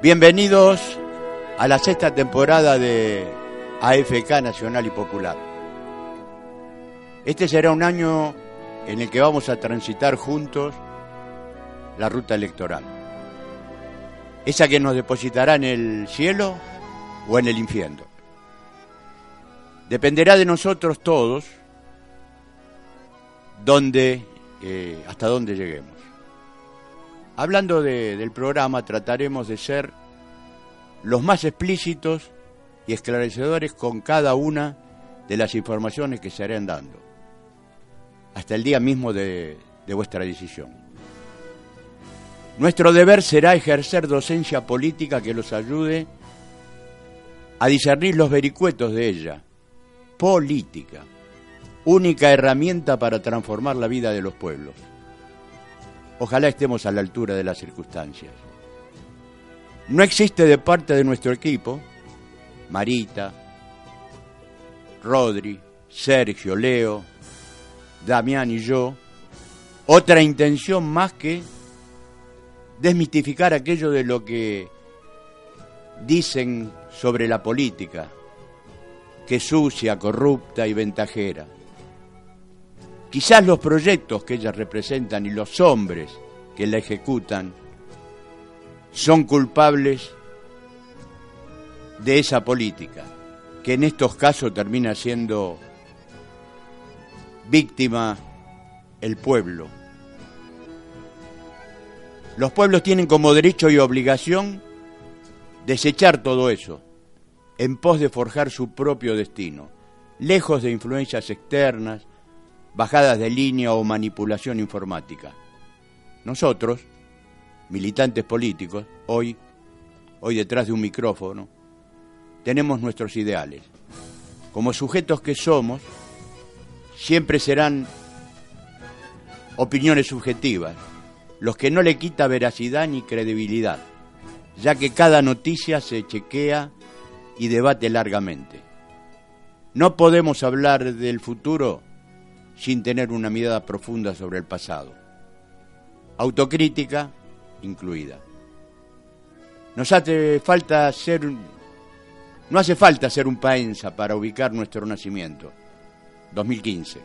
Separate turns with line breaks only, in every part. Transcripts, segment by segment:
Bienvenidos a la sexta temporada de AFK Nacional y Popular. Este será un año en el que vamos a transitar juntos la ruta electoral. Esa que nos depositará en el cielo o en el infierno. Dependerá de nosotros todos dónde, eh, hasta dónde lleguemos. Hablando de- del programa, trataremos de ser los más explícitos y esclarecedores con cada una de las informaciones que se harán dando, hasta el día mismo de, de vuestra decisión. Nuestro deber será ejercer docencia política que los ayude a discernir los vericuetos de ella. Política, única herramienta para transformar la vida de los pueblos. Ojalá estemos a la altura de las circunstancias. No existe de parte de nuestro equipo, Marita, Rodri, Sergio, Leo, Damián y yo, otra intención más que desmitificar aquello de lo que dicen sobre la política, que es sucia, corrupta y ventajera. Quizás los proyectos que ellas representan y los hombres que la ejecutan son culpables de esa política, que en estos casos termina siendo víctima el pueblo. Los pueblos tienen como derecho y obligación desechar todo eso en pos de forjar su propio destino, lejos de influencias externas, bajadas de línea o manipulación informática. Nosotros, militantes políticos, hoy, hoy detrás de un micrófono, tenemos nuestros ideales. Como sujetos que somos, siempre serán opiniones subjetivas, los que no le quita veracidad ni credibilidad, ya que cada noticia se chequea y debate largamente. No podemos hablar del futuro sin tener una mirada profunda sobre el pasado, autocrítica incluida. Nos hace falta ser, no hace falta ser un paenza para ubicar nuestro nacimiento, 2015,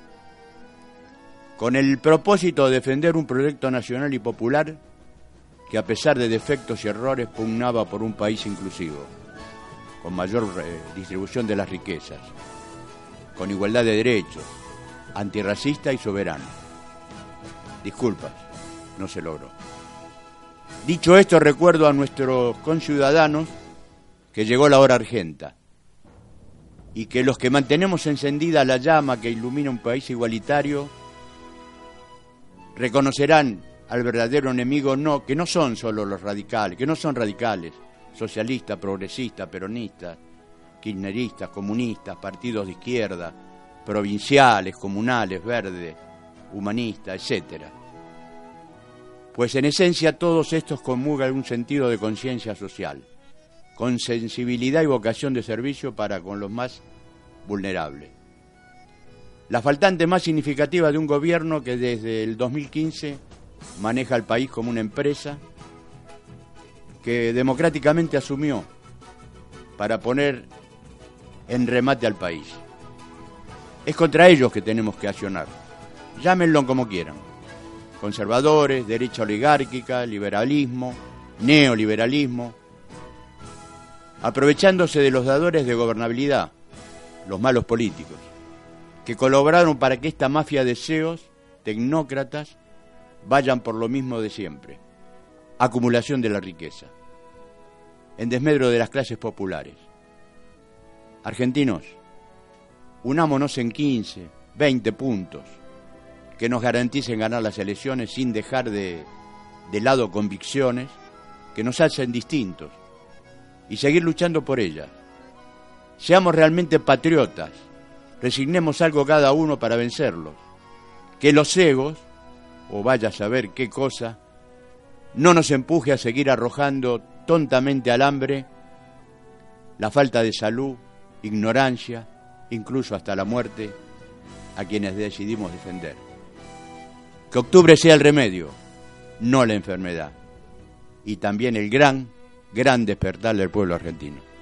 con el propósito de defender un proyecto nacional y popular que a pesar de defectos y errores pugnaba por un país inclusivo, con mayor eh, distribución de las riquezas, con igualdad de derechos, antirracista y soberano. Disculpas, no se logró. Dicho esto, recuerdo a nuestros conciudadanos que llegó la hora argenta y que los que mantenemos encendida la llama que ilumina un país igualitario reconocerán al verdadero enemigo no que no son solo los radicales, que no son radicales, socialistas, progresistas, peronistas, kirchneristas, comunistas, partidos de izquierda, provinciales, comunales, verdes, humanistas, etcétera. Pues en esencia todos estos comulgan un sentido de conciencia social, con sensibilidad y vocación de servicio para con los más vulnerables. La faltante más significativa de un gobierno que desde el 2015 maneja el país como una empresa que democráticamente asumió para poner en remate al país. Es contra ellos que tenemos que accionar. Llámenlo como quieran. Conservadores, derecha oligárquica, liberalismo, neoliberalismo, aprovechándose de los dadores de gobernabilidad, los malos políticos, que colaboraron para que esta mafia de CEOs, tecnócratas, vayan por lo mismo de siempre, acumulación de la riqueza, en desmedro de las clases populares. Argentinos, unámonos en 15, 20 puntos que nos garanticen ganar las elecciones sin dejar de, de lado convicciones que nos hacen distintos y seguir luchando por ellas. Seamos realmente patriotas, resignemos algo cada uno para vencerlos. Que los egos, o vaya a saber qué cosa, no nos empuje a seguir arrojando tontamente al hambre la falta de salud, ignorancia, incluso hasta la muerte, a quienes decidimos defender. Que octubre sea el remedio, no la enfermedad, y también el gran gran despertar del pueblo argentino.